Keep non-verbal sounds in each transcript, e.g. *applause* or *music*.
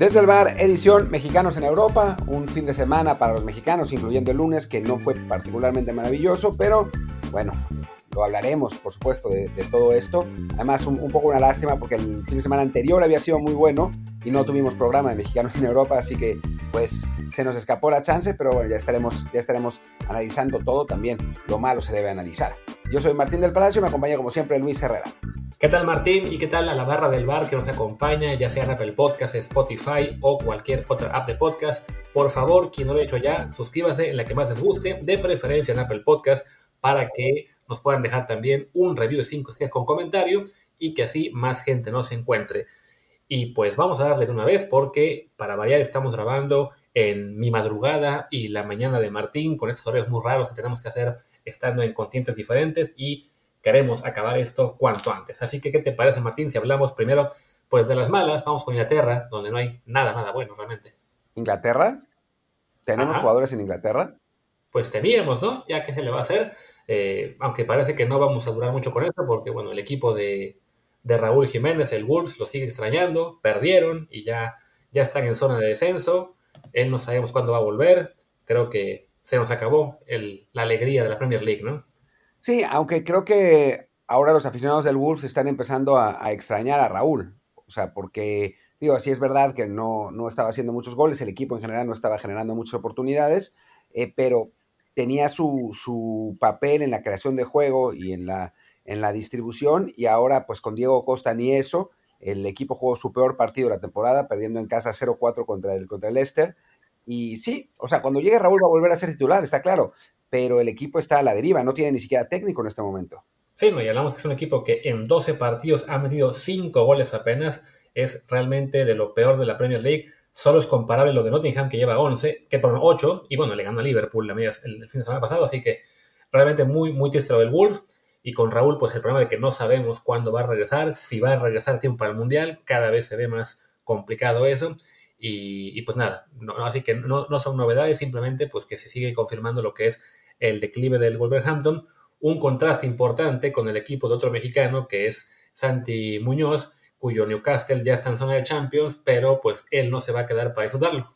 Desde el bar, edición Mexicanos en Europa, un fin de semana para los mexicanos, incluyendo el lunes, que no fue particularmente maravilloso, pero bueno, lo hablaremos, por supuesto, de, todo esto. Además, un, poco una lástima porque el fin de semana anterior había sido muy bueno y no tuvimos programa de Mexicanos en Europa, así que pues se nos escapó la chance, pero bueno, ya estaremos, ya estaremos analizando todo también. Lo malo se debe analizar. Yo soy Martín del Palacio y me acompaña como siempre Luis Herrera. ¿Qué tal Martín? ¿Y qué tal a la barra del bar que nos acompaña, ya sea en Apple Podcast, Spotify o cualquier otra app de podcast? Por favor, quien no lo ha hecho ya, suscríbase en la que más les guste, de preferencia en Apple Podcast, para que nos puedan dejar también un review de 5 estrellas con comentario y que así más gente nos encuentre. Y pues vamos a darle de una vez porque para variar estamos grabando en mi madrugada y la mañana de Martín con estos horarios muy raros que tenemos que hacer estando en continentes diferentes y queremos acabar esto cuanto antes. Así que, ¿qué te parece, Martín? Si hablamos primero, pues de las malas, vamos con Inglaterra, donde no hay nada, nada bueno realmente. ¿Inglaterra? ¿Tenemos jugadores en Inglaterra? Pues teníamos, ¿no? Ya que se le va a hacer. Eh, aunque parece que no vamos a durar mucho con esto, porque bueno, el equipo de, Raúl Jiménez, el Wolves, lo sigue extrañando, perdieron y ya, ya están en zona de descenso. Él no sabemos cuándo va a volver. Creo que se nos acabó la alegría de la Premier League, ¿no? Sí, aunque creo que ahora los aficionados del Wolves están empezando a, extrañar a Raúl. O sea, porque, digo, sí es verdad que no, no, estaba haciendo muchos goles, el equipo en general no estaba generando muchas oportunidades, eh, pero tenía su, su, papel en la creación de juego y en la, en la distribución, y ahora, pues con Diego Costa ni eso. El equipo jugó su peor partido de la temporada, perdiendo en casa 0-4 contra el, contra el Leicester. Y sí, o sea, cuando llegue Raúl va a volver a ser titular, está claro, pero el equipo está a la deriva, no tiene ni siquiera técnico en este momento. Sí, no, y hablamos que es un equipo que en 12 partidos ha metido 5 goles apenas, es realmente de lo peor de la Premier League. Solo es comparable lo de Nottingham, que lleva 11, que por 8, y bueno, le ganó a Liverpool la media, el, fin de semana pasado, así que realmente muy, muy triste del Wolves. Y con Raúl, pues el problema de que no sabemos cuándo va a regresar, si va a regresar tiempo para el Mundial, cada vez se ve más complicado eso. Y, pues nada, no, así que no, no, son novedades, simplemente pues que se sigue confirmando lo que es el declive del Wolverhampton, un contraste importante con el equipo de otro mexicano que es Santi Muñoz, cuyo Newcastle ya está en zona de Champions, pero pues él no se va a quedar para disfrutarlo.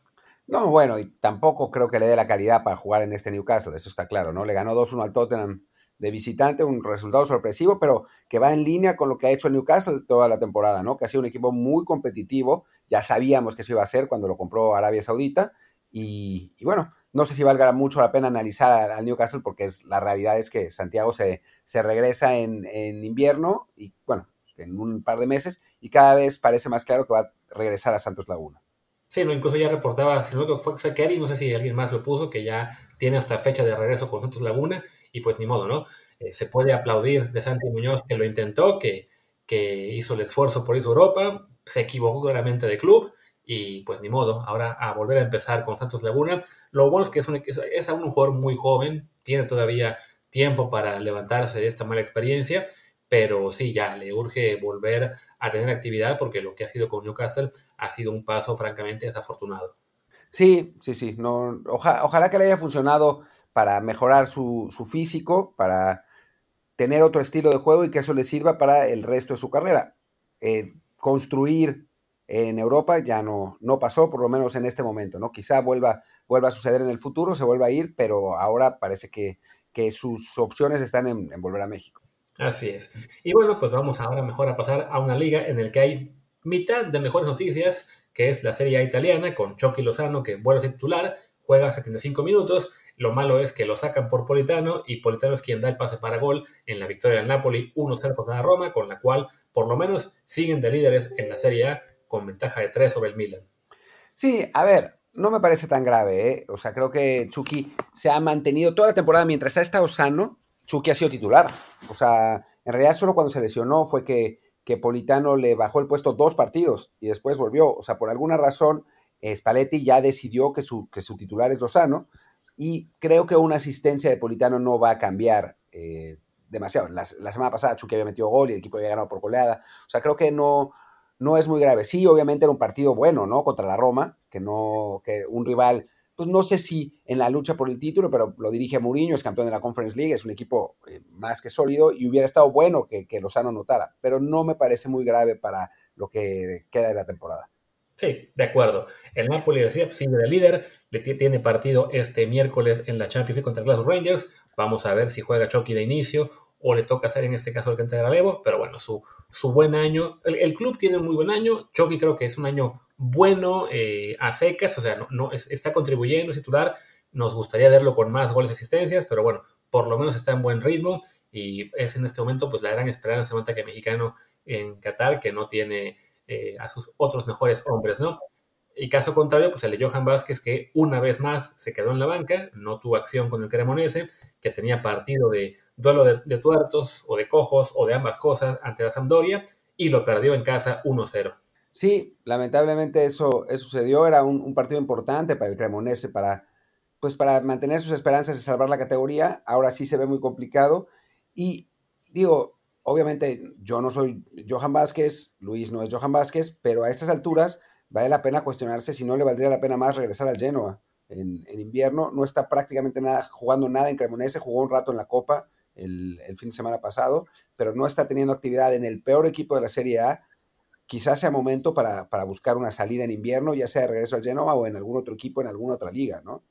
No, bueno, y tampoco creo que le dé la calidad para jugar en este Newcastle, eso está claro, ¿no? Le ganó 2-1 al Tottenham de visitante, un resultado sorpresivo, pero que va en línea con lo que ha hecho el Newcastle toda la temporada, ¿no? Que ha sido un equipo muy competitivo, ya sabíamos que eso iba a ser cuando lo compró Arabia Saudita, y, bueno, no sé si valga mucho la pena analizar al Newcastle porque es, la realidad es que Santiago se, se regresa en, en, invierno y bueno, en un par de meses y cada vez parece más claro que va a regresar a Santos Laguna. Sí, no, incluso ya reportaba, si no fue, fue Kerry, no sé si alguien más lo puso, que ya tiene hasta fecha de regreso con Santos Laguna y pues ni modo, ¿no? Eh, se puede aplaudir de Santi Muñoz que lo intentó, que, que hizo el esfuerzo por irse a Europa, se equivocó claramente de club y pues ni modo, ahora a volver a empezar con Santos Laguna. Lo bueno es que es, es aún un jugador muy joven, tiene todavía tiempo para levantarse de esta mala experiencia, pero sí, ya le urge volver a tener actividad porque lo que ha sido con Newcastle ha sido un paso francamente desafortunado. Sí, sí, sí, no, ojalá que le haya funcionado para mejorar su, físico, para tener otro estilo de juego y que eso le sirva para el resto de su carrera. Eh, construir en Europa ya no, no pasó, por lo menos en este momento, ¿no? Quizá vuelva, vuelva a suceder en el futuro, se vuelva a ir, pero ahora parece que, sus opciones están en, volver a México. Así es. Y bueno, pues vamos ahora mejor a pasar a una liga en la que hay mitad de mejores noticias, que es la Serie A italiana, con Chucky Lozano, que vuelve a titular, juega 75 minutos. Lo malo es que lo sacan por Politano y Politano es quien da el pase para gol en la victoria del Napoli 1-0 contra Roma, con la cual por lo menos siguen de líderes en la Serie A con ventaja de 3 sobre el Milan. Sí, a ver, no me parece tan grave, ¿eh? O sea, creo que Chucky se ha mantenido toda la temporada mientras ha estado sano. Chucky ha sido titular. O sea, en realidad solo cuando se lesionó fue que, que Politano le bajó el puesto dos partidos y después volvió. O sea, por alguna razón, Spalletti ya decidió que su, que su titular es Lozano y creo que una asistencia de Politano no va a cambiar eh, demasiado. La, la, semana pasada Chucky había metido gol y el equipo había ganado por goleada. O sea, creo que no, no es muy grave. Sí, obviamente era un partido bueno, ¿no? Contra la Roma, que no, que un rival, pues no sé si en la lucha por el título, pero lo dirige Mourinho, es campeón de la Conference League, es un equipo eh, más que sólido y hubiera estado bueno que, que Lozano notara, pero no me parece muy grave para lo que queda de la temporada. Sí, de acuerdo. El Napoli decía, sigue de líder, le tiene partido este miércoles en la Champions League contra los Rangers. Vamos a ver si juega Chucky de inicio o le toca hacer en este caso el que de Levo, pero bueno, su, su buen año. El, club tiene un muy buen año. Chucky creo que es un año bueno eh, a secas, o sea, no, no está contribuyendo, es titular. Nos gustaría verlo con más goles y asistencias, pero bueno, por lo menos está en buen ritmo y es en este momento pues la gran esperanza de que mexicano en Qatar que no tiene eh, a sus otros mejores hombres, ¿no? Y caso contrario, pues el de Johan Vázquez, que una vez más se quedó en la banca, no tuvo acción con el Cremonese, que tenía partido de duelo de, tuertos o de cojos o de ambas cosas ante la Sampdoria y lo perdió en casa 1-0. Sí, lamentablemente eso, sucedió, era un, partido importante para el Cremonese, para, pues para mantener sus esperanzas de salvar la categoría, ahora sí se ve muy complicado. Y digo, obviamente yo no soy Johan Vázquez, Luis no es Johan Vázquez, pero a estas alturas vale la pena cuestionarse si no le valdría la pena más regresar al Genoa. En, invierno no está prácticamente nada, jugando nada en Cremonese, jugó un rato en la Copa el, fin de semana pasado, pero no está teniendo actividad en el peor equipo de la Serie A. Quizás sea momento para, buscar una salida en invierno, ya sea de regreso al Genoa o en algún otro equipo, en alguna otra liga, ¿no?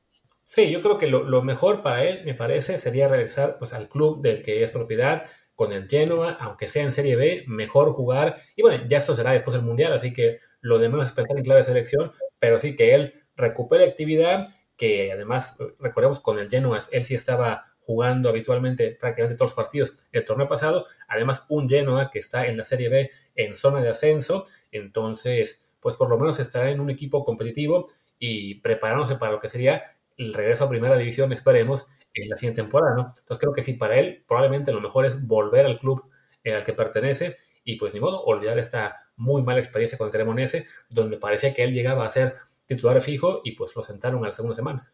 Sí, yo creo que lo, mejor para él, me parece, sería regresar pues, al club del que es propiedad, con el Genoa, aunque sea en Serie B, mejor jugar. Y bueno, ya esto será después del Mundial, así que lo de menos es pensar en clave de selección, pero sí que él recupere actividad, que además, recordemos, con el Genoa, él sí estaba jugando habitualmente prácticamente todos los partidos el torneo pasado, además un Genoa que está en la Serie B en zona de ascenso, entonces, pues por lo menos estará en un equipo competitivo y preparándose para lo que sería el regreso a primera división, esperemos, en la siguiente temporada, ¿no? Entonces creo que sí, para él probablemente lo mejor es volver al club eh, al que pertenece y pues ni modo, olvidar esta muy mala experiencia con el Cremonese, donde parecía que él llegaba a ser titular fijo y pues lo sentaron a la segunda semana.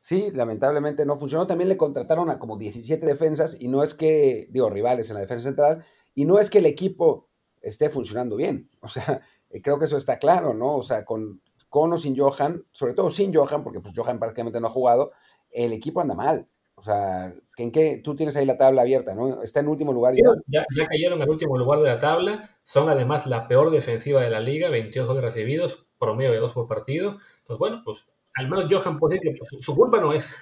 Sí, lamentablemente no funcionó. También le contrataron a como 17 defensas y no es que, digo, rivales en la defensa central, y no es que el equipo esté funcionando bien. O sea, *laughs* eh, creo que eso está claro, ¿no? O sea, con, con o sin Johan, sobre todo sin Johan, porque pues Johan prácticamente no ha jugado, el equipo anda mal. O sea, ¿en qué? Tú tienes ahí la tabla abierta, ¿no? Está en último lugar. Ya. Ya, cayeron al último lugar de la tabla. Son además la peor defensiva de la liga, 22 goles recibidos, promedio de dos por partido. Entonces, bueno, pues al menos Johan puede decir que pues, su culpa no es.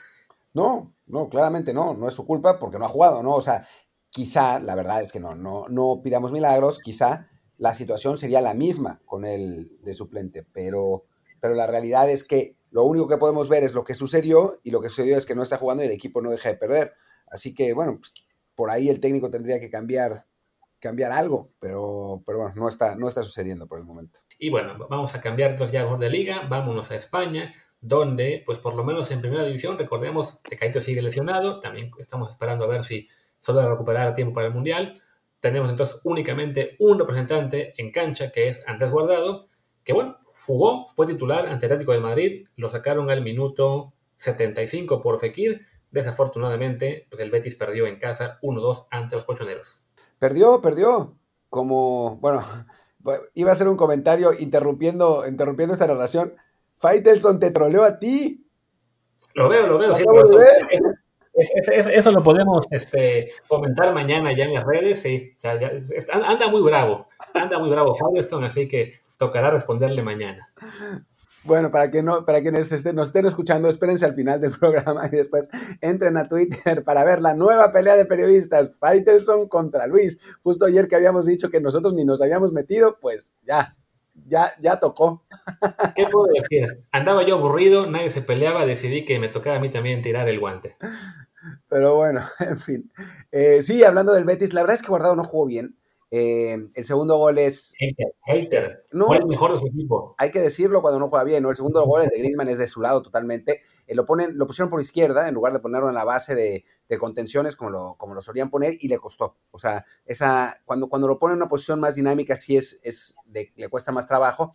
No, no, claramente no, no es su culpa porque no ha jugado, ¿no? O sea, quizá, la verdad es que no, no, no pidamos milagros, quizá la situación sería la misma con el de suplente, pero, pero la realidad es que lo único que podemos ver es lo que sucedió y lo que sucedió es que no está jugando y el equipo no deja de perder. Así que, bueno, pues, por ahí el técnico tendría que cambiar, cambiar algo, pero, pero bueno, no está, no está sucediendo por el momento. Y bueno, vamos a cambiar entonces ya de liga, vámonos a España, donde, pues por lo menos en primera división, recordemos, Tecaito sigue lesionado, también estamos esperando a ver si solo recuperar a tiempo para el Mundial. Tenemos entonces únicamente un representante en cancha, que es Andrés Guardado, que bueno, Fugó, fue titular ante Atlético de Madrid, lo sacaron al minuto 75 por Fekir. Desafortunadamente, pues el Betis perdió en casa 1-2 ante los colchoneros. Perdió, perdió. Como, bueno, iba a hacer un comentario interrumpiendo, interrumpiendo esta narración. Faitelson te troleó a ti. Lo veo, lo veo. eso, lo podemos este, comentar mañana ya en las redes. Sí, anda muy bravo, anda muy bravo Faitelson, así que tocará responderle mañana. Bueno, para que no, para quienes nos estén escuchando, espérense al final del *laughs* programa y después entren a Twitter para ver la nueva pelea de periodistas, Faitelson contra Luis. Justo ayer que habíamos dicho que nosotros ni nos habíamos metido, pues ya, ya, ya tocó. ¿Qué puedo decir? Andaba yo aburrido, nadie se peleaba, decidí que me tocaba a mí también tirar el guante. Pero bueno, *laughs* en fin. Eh, sí, hablando del Betis, la verdad es que Guardado no jugó bien. Eh, el segundo gol es. Hater, No, el mejor de su equipo. Hay que decirlo cuando no juega bien, ¿no? El segundo gol, el de Griezmann, es de su lado totalmente. Eh, lo, ponen, lo pusieron por izquierda en lugar de ponerlo en la base de, contenciones como lo, como lo solían poner y le costó. O sea, esa, cuando, cuando lo ponen en una posición más dinámica, sí es, es le, cuesta más trabajo.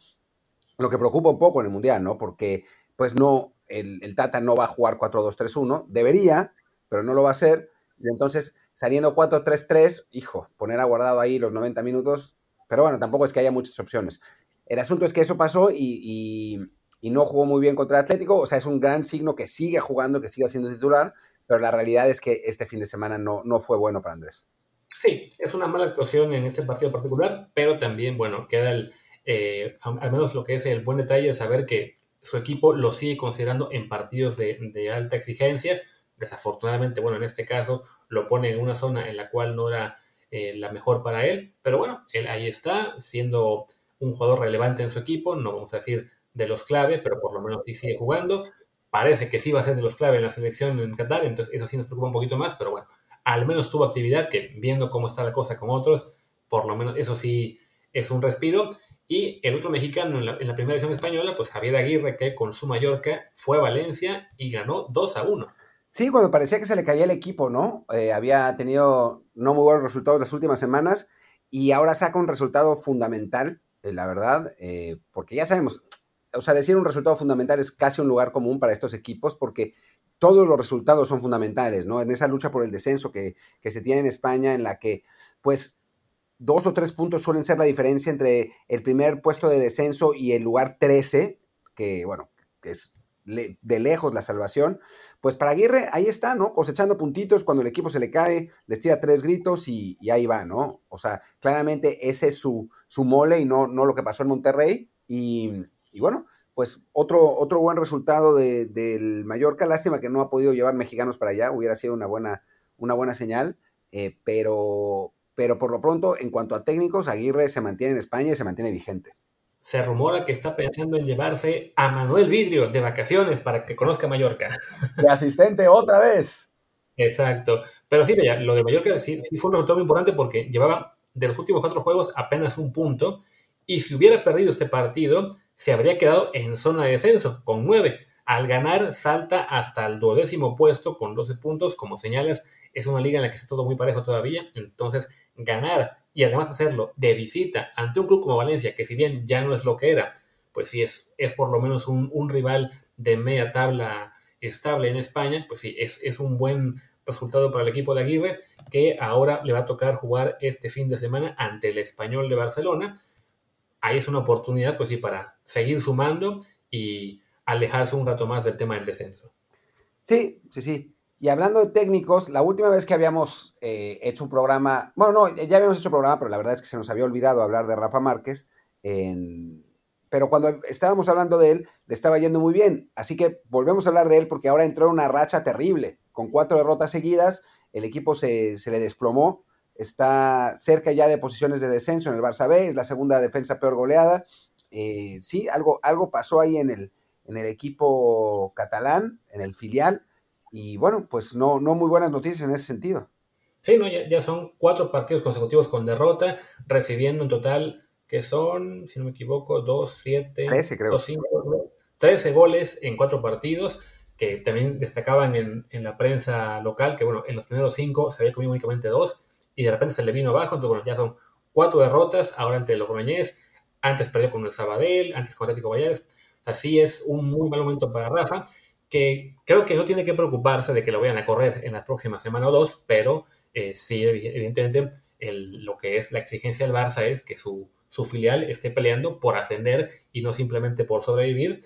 Lo que preocupa un poco en el Mundial, ¿no? Porque, pues no, el, el Tata no va a jugar 4-2-3-1. Debería, pero no lo va a hacer. Y entonces saliendo 4-3-3, hijo, poner a guardado ahí los 90 minutos, pero bueno, tampoco es que haya muchas opciones. El asunto es que eso pasó y, no jugó muy bien contra Atlético, o sea, es un gran signo que sigue jugando, que siga siendo titular, pero la realidad es que este fin de semana no, no fue bueno para Andrés. Sí, es una mala actuación en este partido particular, pero también, bueno, queda eh, al menos lo que es el buen detalle de saber que su equipo lo sigue considerando en partidos de, alta exigencia. Desafortunadamente, bueno, en este caso lo pone en una zona en la cual no era eh, la mejor para él, pero bueno, él ahí está, siendo un jugador relevante en su equipo, no vamos a decir de los clave, pero por lo menos sí sigue jugando. Parece que sí va a ser de los clave en la selección en Qatar, entonces eso sí nos preocupa un poquito más, pero bueno, al menos tuvo actividad que viendo cómo está la cosa con otros, por lo menos eso sí es un respiro. Y el otro mexicano en la, primera edición española, pues Javier Aguirre, que con su Mallorca fue a Valencia y ganó 2 a 1. Sí, cuando parecía que se le caía el equipo, ¿no? Eh, había tenido no muy buenos resultados las últimas semanas y ahora saca un resultado fundamental, eh, la verdad, eh, porque ya sabemos, o sea, decir un resultado fundamental es casi un lugar común para estos equipos porque todos los resultados son fundamentales, ¿no? En esa lucha por el descenso que, que se tiene en España, en la que, pues, dos o tres puntos suelen ser la diferencia entre el primer puesto de descenso y el lugar 13, que bueno, es de lejos la salvación. Pues para Aguirre, ahí está, ¿no? Cosechando puntitos, cuando el equipo se le cae, les tira tres gritos y, ahí va, ¿no? O sea, claramente ese es su, su mole y no, no lo que pasó en Monterrey. Y, bueno, pues otro, otro buen resultado del Mallorca. Lástima que no ha podido llevar mexicanos para allá, hubiera sido una buena, una buena señal, eh, pero, pero por lo pronto, en cuanto a técnicos, Aguirre se mantiene en España y se mantiene vigente. Se rumora que está pensando en llevarse a Manuel Vidrio de vacaciones para que conozca Mallorca. De asistente otra vez. Exacto. Pero sí, lo de Mallorca sí, fue un resultado muy importante porque llevaba de los últimos cuatro juegos apenas un punto. Y si hubiera perdido este partido, se habría quedado en zona de descenso con nueve. Al ganar, salta hasta el duodécimo puesto con 12 puntos. Como señalas, es una liga en la que está todo muy parejo todavía. Entonces, ganar y además hacerlo de visita ante un club como Valencia, que si bien ya no es lo que era, pues sí es, es por lo menos un, rival de media tabla estable en España, pues sí, es, es un buen resultado para el equipo de Aguirre, que ahora le va a tocar jugar este fin de semana ante el español de Barcelona. Ahí es una oportunidad, pues sí, para seguir sumando y alejarse un rato más del tema del descenso. Sí, sí, sí. Y hablando de técnicos, la última vez que habíamos eh, hecho un programa, bueno, no, ya habíamos hecho un programa, pero la verdad es que se nos había olvidado hablar de Rafa Márquez. pero cuando estábamos hablando de él, le estaba yendo muy bien. Así que volvemos a hablar de él porque ahora entró en una racha terrible. Con cuatro derrotas seguidas, el equipo se, le desplomó. Está cerca ya de posiciones de descenso en el Barça B, es la segunda defensa peor goleada. Eh, sí, algo, algo pasó ahí en el, en el equipo catalán, en el filial y bueno, pues no, no muy buenas noticias en ese sentido. Sí, no, ya, son cuatro partidos consecutivos con derrota, recibiendo en total, que son, si no me equivoco, dos, siete, 13, creo. cinco, 13 goles en cuatro partidos, que también destacaban en, la prensa local, que bueno, en los primeros cinco se había comido únicamente dos, y de repente se le vino abajo, entonces bueno, ya son cuatro derrotas, ahora ante los Logroñés, antes perdió con el Sabadell, antes con Atlético Vallares, así es un muy mal momento para Rafa, que creo que no tiene que preocuparse de que lo vayan a correr en la próxima semana o dos, pero eh, sí, evidentemente, lo que es la exigencia del Barça es que su, filial esté peleando por ascender y no simplemente por sobrevivir.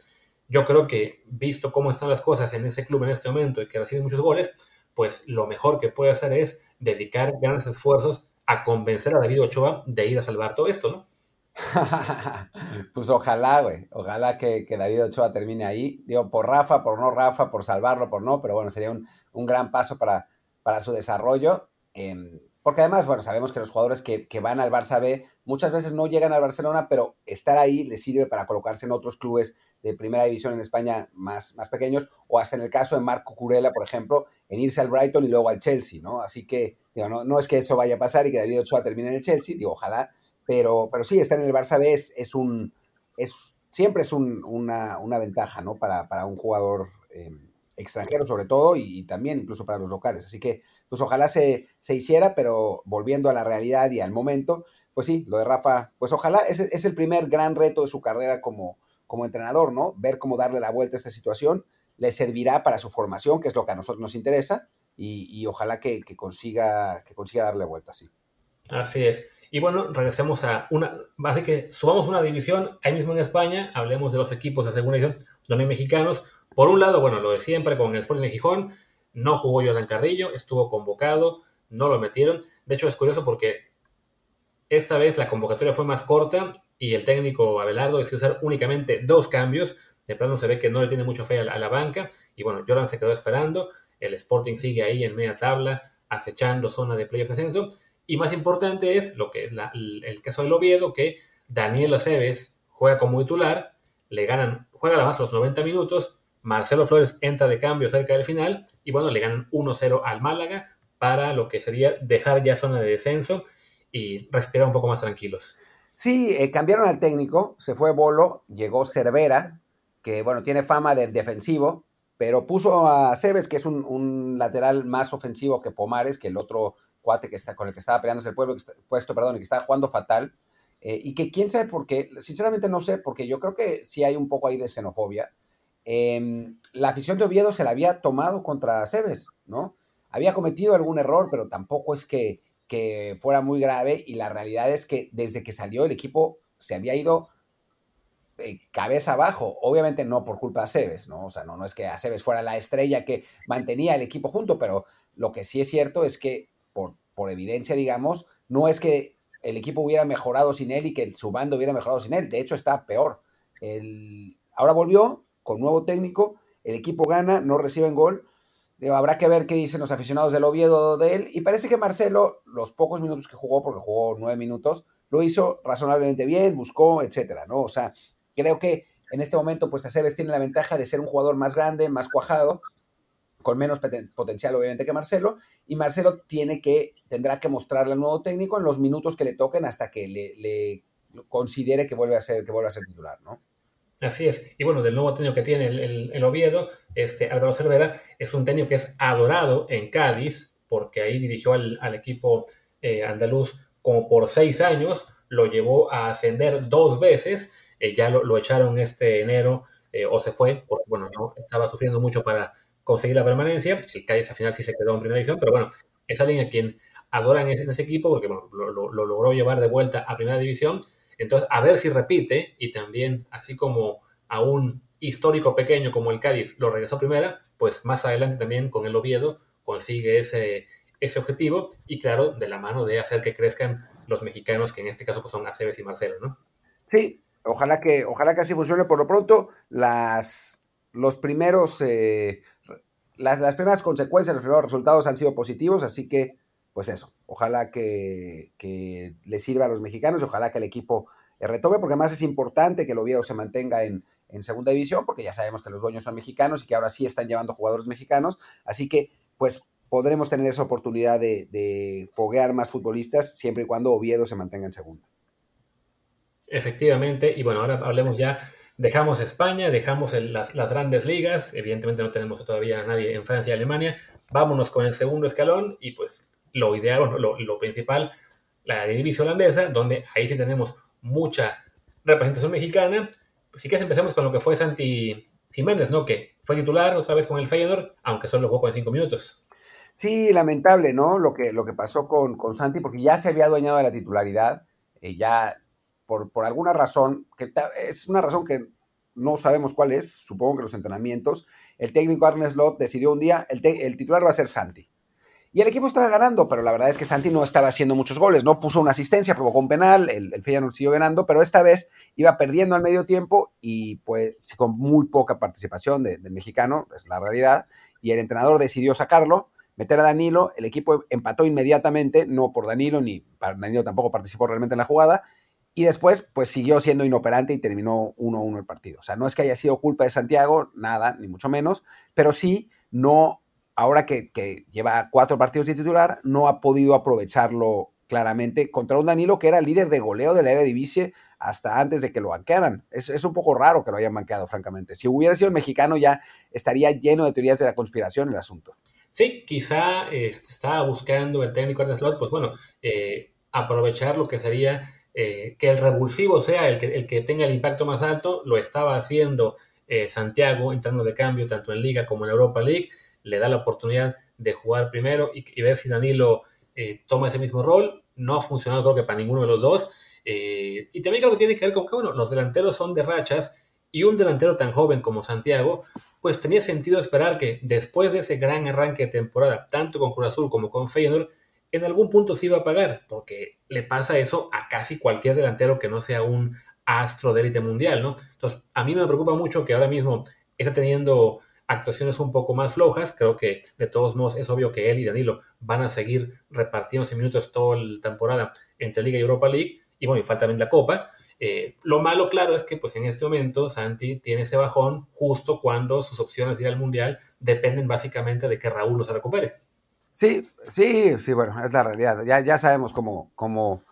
Yo creo que, visto cómo están las cosas en ese club en este momento y que recibe muchos goles, pues lo mejor que puede hacer es dedicar grandes esfuerzos a convencer a David Ochoa de ir a salvar todo esto, ¿no? *laughs* pues ojalá, güey. Ojalá que, David Ochoa termine ahí. Digo, por Rafa, por no Rafa, por salvarlo, por no, pero bueno, sería un, gran paso para, para su desarrollo. Em, porque además, bueno, sabemos que los jugadores que, van al Barça B muchas veces no llegan al Barcelona, pero estar ahí les sirve para colocarse en otros clubes de primera división en España más, más pequeños, o hasta en el caso de Marco Curela, por ejemplo, en irse al Brighton y luego al Chelsea, ¿no? Así que, digo, no, no es que eso vaya a pasar y que David Ochoa termine en el Chelsea, digo, ojalá, pero, pero sí, estar en el Barça B es, un, es, siempre es una, ventaja, ¿no? Para, un jugador eh, extranjero sobre todo y, también incluso para los locales. Así que, pues ojalá se, se, hiciera, pero volviendo a la realidad y al momento, pues sí, lo de Rafa, pues ojalá, es, es el primer gran reto de su carrera como, como entrenador, ¿no? Ver cómo darle la vuelta a esta situación, le servirá para su formación, que es lo que a nosotros nos interesa, y, ojalá que, que, consiga, que consiga darle vuelta, sí. Así es. Y bueno, regresemos a una, así que subamos una división ahí mismo en España, hablemos de los equipos de segunda división donde mexicanos. Por un lado, bueno, lo de siempre con el Sporting de Gijón, no jugó Jordan Carrillo, estuvo convocado, no lo metieron. De hecho, es curioso porque esta vez la convocatoria fue más corta y el técnico Abelardo decidió usar únicamente dos cambios. De plano se ve que no le tiene mucho fe a la, banca. Y bueno, Jordan se quedó esperando. El Sporting sigue ahí en media tabla, acechando zona de playoff ascenso. Y más importante es lo que es el, caso del Oviedo, que Daniel Aceves juega como titular, le ganan, juega la más los 90 minutos, Marcelo Flores entra de cambio cerca del final y bueno, le ganan 1-0 al Málaga para lo que sería dejar ya zona de descenso y respirar un poco más tranquilos. Sí, eh, cambiaron al técnico, se fue Bolo, llegó Cervera, que bueno, tiene fama de defensivo, pero puso a Cebes, que es un, lateral más ofensivo que Pomares, que el otro cuate que está, con el que estaba peleándose el pueblo, puesto, perdón, que está jugando fatal. Eh, y que quién sabe por qué, sinceramente no sé, porque yo creo que sí hay un poco ahí de xenofobia. Em, la afición de Oviedo se la había tomado contra Cebes, ¿no? Había cometido algún error, pero tampoco es que que fuera muy grave y la realidad es que desde que salió el equipo se había ido eh, cabeza abajo, obviamente no por culpa de Aceves, ¿no? O sea, no, no es que Aceves fuera la estrella que mantenía el equipo junto, pero lo que sí es cierto es que por, evidencia, digamos, no es que el equipo hubiera mejorado sin él y que su bando hubiera mejorado sin él, de hecho está peor. El, ahora volvió con nuevo técnico, el equipo gana, no reciben gol, habrá que ver qué dicen los aficionados del Oviedo de él. Y parece que Marcelo, los pocos minutos que jugó, porque jugó nueve minutos, lo hizo razonablemente bien, buscó, etcétera, ¿no? O sea, creo que en este momento, pues Aceves tiene la ventaja de ser un jugador más grande, más cuajado, con menos potencial, obviamente, que Marcelo. Y Marcelo tendrá que mostrarle al nuevo técnico en los minutos que le toquen hasta que le, considere que vuelve a ser, que vuelve a ser titular, ¿no? Así es. Y bueno, del nuevo técnico que tiene el, Oviedo, este Álvaro Cervera, es un técnico que es adorado en Cádiz, porque ahí dirigió al, equipo eh, andaluz como por seis años, lo llevó a ascender dos veces, eh, ya lo, echaron este enero eh, o se fue, porque bueno, no estaba sufriendo mucho para conseguir la permanencia. El Cádiz al final sí se quedó en primera división, pero bueno, es alguien a quien adoran en ese, equipo porque lo, lo logró llevar de vuelta a primera división entonces, a ver si repite y también, así como a un histórico pequeño como el Cádiz lo regresó primera, pues más adelante también con el Oviedo consigue ese, ese objetivo y claro, de la mano de hacer que crezcan los mexicanos, que en este caso pues son Aceves y Marcelo, ¿no? Sí, ojalá que, ojalá que así funcione. Por lo pronto, las, los primeros, eh, las, las primeras consecuencias, los primeros resultados han sido positivos, así que pues eso, ojalá que, le sirva a los mexicanos, ojalá que el equipo eh, retome, porque además es importante que el Oviedo se mantenga en, segunda división, porque ya sabemos que los dueños son mexicanos y que ahora sí están llevando jugadores mexicanos, así que pues podremos tener esa oportunidad de, foguear más futbolistas siempre y cuando Oviedo se mantenga en segunda. Efectivamente, y bueno, ahora hablemos ya, dejamos España, dejamos las, las, grandes ligas, evidentemente no tenemos todavía a nadie en Francia y Alemania, vámonos con el segundo escalón y pues lo ideal, lo, principal, la división holandesa, donde ahí sí tenemos mucha representación mexicana. Pues sí que empecemos con lo que fue Santi Jiménez, ¿no? Que fue titular otra vez con el Feyenoord, aunque solo jugó con cinco minutos. Sí, lamentable, ¿no? Lo que, lo que pasó con, con Santi, porque ya se había adueñado de la titularidad, eh, ya por, por alguna razón, que es una razón que no sabemos cuál es, supongo que los entrenamientos, el técnico Arne Slot decidió un día, el, el titular va a ser Santi. Y el equipo estaba ganando, pero la verdad es que Santi no estaba haciendo muchos goles, ¿no? Puso una asistencia, provocó un penal, el, el Feyenoord siguió ganando, pero esta vez iba perdiendo al medio tiempo y pues con muy poca participación del mexicano, es la realidad, y el entrenador decidió sacarlo, meter a Danilo, el equipo empató inmediatamente, no por Danilo, ni Danilo tampoco participó realmente en la jugada, y después pues siguió siendo inoperante y terminó 1-1 el partido. O sea, no es que haya sido culpa de Santiago, nada, ni mucho menos, pero sí no ahora que, lleva cuatro partidos de titular, no ha podido aprovecharlo claramente contra un Danilo que era líder de goleo de la Eredivisie hasta antes de que lo banquearan. Es, es, un poco raro que lo hayan banqueado, francamente. Si hubiera sido el mexicano ya estaría lleno de teorías de la conspiración el asunto. Sí, quizá este, estaba buscando el técnico de Slot, pues bueno, eh, aprovechar lo que sería eh, que el revulsivo sea el que, el que tenga el impacto más alto, lo estaba haciendo eh, Santiago entrando de cambio tanto en Liga como en Europa League le da la oportunidad de jugar primero y, ver si Danilo eh, toma ese mismo rol. No ha funcionado creo que para ninguno de los dos. Eh, y también creo que tiene que ver con que bueno, los delanteros son de rachas y un delantero tan joven como Santiago, pues tenía sentido esperar que después de ese gran arranque de temporada, tanto con Cruz Azul como con Feyenoord, en algún punto sí va a pagar, porque le pasa eso a casi cualquier delantero que no sea un astro de élite mundial, ¿no? Entonces, a mí me preocupa mucho que ahora mismo está teniendo actuaciones un poco más flojas. Creo que de todos modos es obvio que él y Danilo van a seguir repartiéndose minutos toda la temporada entre Liga y Europa League. Y bueno, y falta también la Copa. Eh, lo malo, claro, es que pues en este momento Santi tiene ese bajón justo cuando sus opciones de ir al Mundial dependen básicamente de que Raúl no se recupere. Sí, sí, sí, bueno, es la realidad. Ya, ya sabemos cómo, cómo,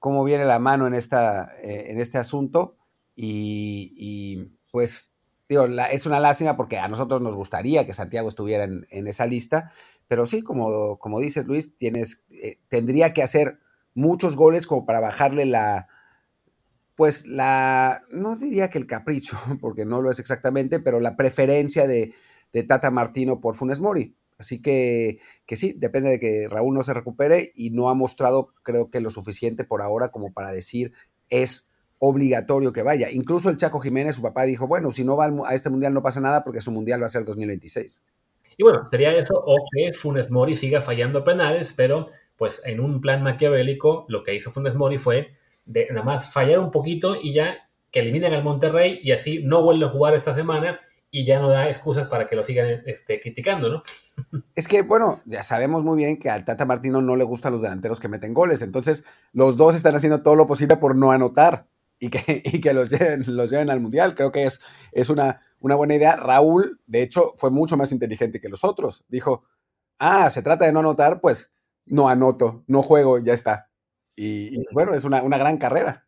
cómo viene la mano en, esta, eh, en este asunto y, y pues digo, es una lástima porque a nosotros nos gustaría que Santiago estuviera en, esa lista, pero sí, como, como dices Luis, tienes, eh, tendría que hacer muchos goles como para bajarle la, pues la, no diría que el capricho, *laughs* porque no lo es exactamente, pero la preferencia de, de Tata Martino por Funes Mori. Así que, que sí, depende de que Raúl no se recupere y no ha mostrado, creo que lo suficiente por ahora como para decir es obligatorio que vaya. Incluso el Chaco Jiménez, su papá, dijo, bueno, si no va a este mundial no pasa nada porque su mundial va a ser 2026. Y bueno, sería eso o que Funes Mori siga fallando penales, pero pues en un plan maquiavélico lo que hizo Funes Mori fue de nada más fallar un poquito y ya que eliminen al Monterrey y así no vuelve a jugar esta semana y ya no da excusas para que lo sigan este, criticando, ¿no? *laughs* Es que, bueno, ya sabemos muy bien que al Tata Martino no le gustan los delanteros que meten goles, entonces los dos están haciendo todo lo posible por no anotar y que, *laughs* y que los, lleven, los lleven al Mundial. Creo que es, es una, una buena idea. Raúl, de hecho, fue mucho más inteligente que los otros. Dijo, ah, se trata de no anotar, pues no anoto, no juego, ya está. Y, bueno, es una, una, gran carrera.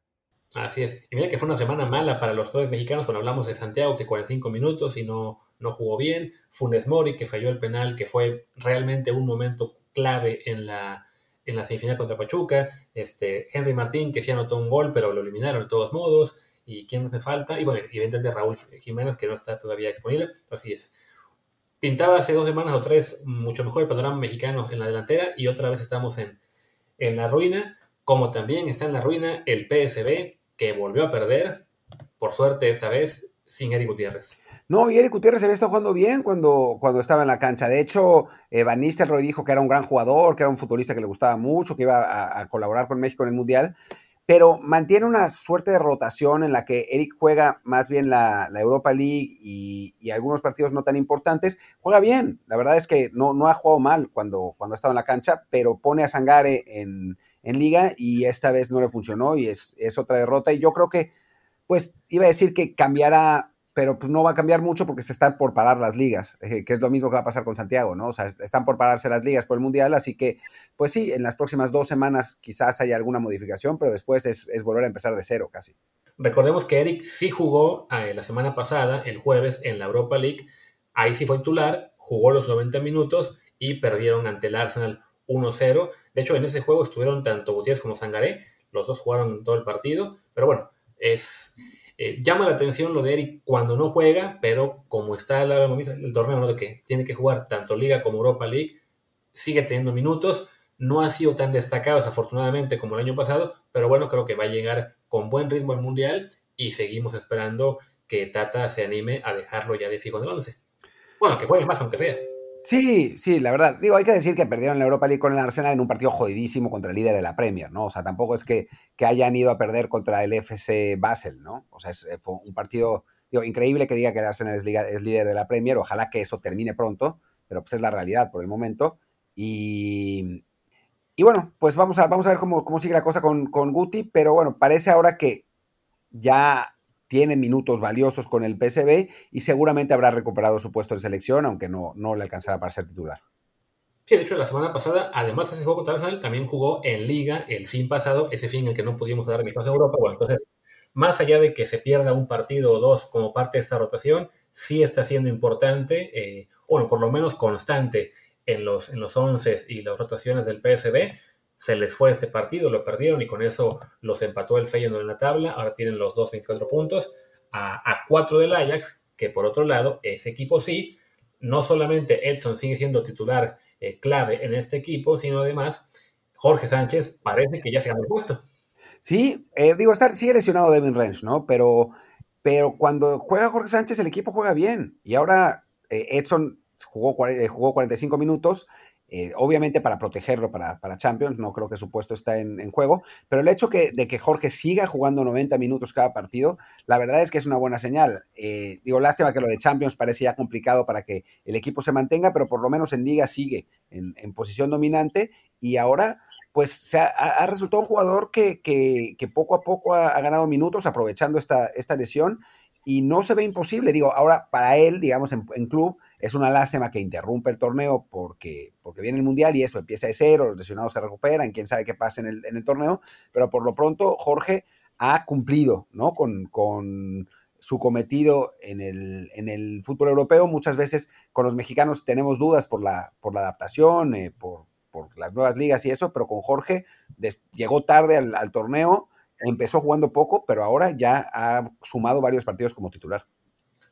Así es. Y mira que fue una semana mala para los jugadores mexicanos cuando hablamos de Santiago, que 45 minutos y no, no jugó bien. Funes Mori, que falló el penal, que fue realmente un momento clave en la, en la semifinal contra Pachuca, este, Henry Martín, que sí anotó un gol, pero lo eliminaron de todos modos, y quién me falta, y bueno, evidentemente Raúl Jiménez, que no está todavía disponible, así es. Pintaba hace dos semanas o tres mucho mejor el panorama mexicano en la delantera, y otra vez estamos en, en la ruina, como también está en la ruina el PSB, que volvió a perder, por suerte esta vez, sin Eric Gutiérrez. No, y Eric Gutiérrez se había estado jugando bien cuando, cuando estaba en la cancha. De hecho, eh, Van Nistelrooy dijo que era un gran jugador, que era un futbolista que le gustaba mucho, que iba a, colaborar con México en el Mundial, pero mantiene una suerte de rotación en la que Eric juega más bien la, Europa League y, algunos partidos no tan importantes. Juega bien, la verdad es que no, no ha jugado mal cuando, cuando ha estado en la cancha, pero pone a Sangare en, en liga y esta vez no le funcionó y es, es otra derrota. Y yo creo que, pues, iba a decir que cambiará pero pues no va a cambiar mucho porque se están por parar las ligas, eh, que es lo mismo que va a pasar con Santiago, ¿no? O sea, están por pararse las ligas por el Mundial, así que, pues sí, en las próximas dos semanas quizás haya alguna modificación, pero después es, volver a empezar de cero casi. Recordemos que Eric sí jugó eh, la semana pasada, el jueves, en la Europa League, ahí sí fue titular, jugó los 90 minutos y perdieron ante el Arsenal 1-0. De hecho, en ese juego estuvieron tanto Gutiérrez como Sangaré, los dos jugaron todo el partido, pero bueno, es eh, llama la atención lo de Eric cuando no juega, pero como está el, el torneo de que tiene que jugar tanto Liga como Europa League, sigue teniendo minutos. No ha sido tan destacado, afortunadamente, como el año pasado, pero bueno, creo que va a llegar con buen ritmo al Mundial y seguimos esperando que Tata se anime a dejarlo ya de fijo en el 11. Bueno, que juegue más, aunque sea. Sí, sí, la verdad. Digo, hay que decir que perdieron la Europa League con el Arsenal en un partido jodidísimo contra el líder de la Premier, ¿no? O sea, tampoco es que, que hayan ido a perder contra el FC Basel, ¿no? O sea, eh, fue un partido, digo, increíble que diga que el Arsenal es, líder de la Premier. Ojalá que eso termine pronto, pero pues es la realidad por el momento. Y, y bueno, pues vamos a, vamos a ver cómo, cómo sigue la cosa con, con Guti, pero bueno, parece ahora que ya tiene minutos valiosos con el PSB y seguramente habrá recuperado su puesto en selección, aunque no, no le alcanzará para ser titular. Sí, de hecho, la semana pasada, además de ese juego contra también jugó en Liga el fin pasado, ese fin en el que no pudimos dar mi a Europa. Bueno, entonces, más allá de que se pierda un partido o dos como parte de esta rotación, sí está siendo importante, eh, bueno, por lo menos constante en los, en los 11 y las rotaciones del PSB, se les fue este partido, lo perdieron y con eso los empató el Feyenoord en la tabla. Ahora tienen los dos 24 puntos a, a 4 del Ajax, que por otro lado, ese equipo sí, no solamente Edson sigue siendo titular eh, clave en este equipo, sino además Jorge Sánchez parece que ya se ganó el puesto. Sí, eh, digo, estar, sigue lesionado Devin Range, ¿no? Pero, pero cuando juega Jorge Sánchez, el equipo juega bien. Y ahora eh, Edson jugó, jugó 45 minutos eh, obviamente para protegerlo para, para, Champions, no creo que su puesto está en, juego, pero el hecho que, de que Jorge siga jugando 90 minutos cada partido, la verdad es que es una buena señal. Eh, digo, lástima que lo de Champions parece ya complicado para que el equipo se mantenga, pero por lo menos en Liga sigue en, posición dominante y ahora pues se ha, resultado un jugador que, que, poco a poco ha, ha, ganado minutos aprovechando esta, esta lesión y no se ve imposible. Digo, ahora para él, digamos, en, club, es una lástima que interrumpe el torneo porque, porque viene el Mundial y eso empieza de cero, los lesionados se recuperan, quién sabe qué pasa en el, torneo, pero por lo pronto Jorge ha cumplido ¿no? con, con su cometido en el, en el, fútbol europeo. Muchas veces con los mexicanos tenemos dudas por la, por la adaptación, eh, por, por, las nuevas ligas y eso, pero con Jorge llegó tarde al, al torneo empezó jugando poco, pero ahora ya ha sumado varios partidos como titular.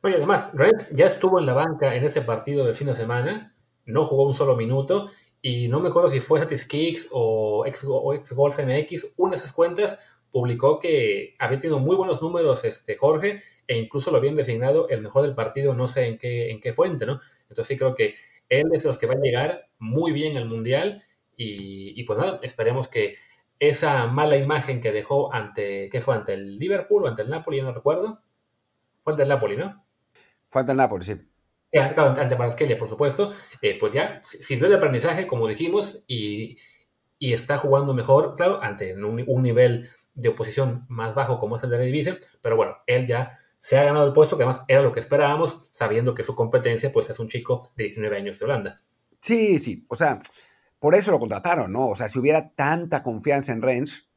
Oye, además, Red ya estuvo en la banca en ese partido del fin de semana, no jugó un solo minuto, y no me acuerdo si fue Kicks o X, Goals MX, una de esas cuentas publicó que había tenido muy buenos números este Jorge, e incluso lo habían designado el mejor del partido, no sé en qué, en qué fuente, ¿no? Entonces sí creo que él es de los que va a llegar muy bien al Mundial, y, y pues nada, esperemos que esa mala imagen que dejó ante, ¿qué fue? ¿Ante el Liverpool o ante el Napoli? Ya no recuerdo. Fue ante el Napoli, ¿no? Fue ante el Napoli, sí. ante, ante por supuesto. Eh, pues ya sirvió de aprendizaje, como dijimos, y, está jugando mejor, claro, ante un, nivel de oposición más bajo como es el de la división, pero bueno, él ya se ha ganado el puesto, que además era lo que esperábamos, sabiendo que su competencia pues es un chico de 19 años de Holanda. Sí, sí, o sea, por eso lo contrataron, ¿no? O sea, si hubiera tanta confianza en Rennes,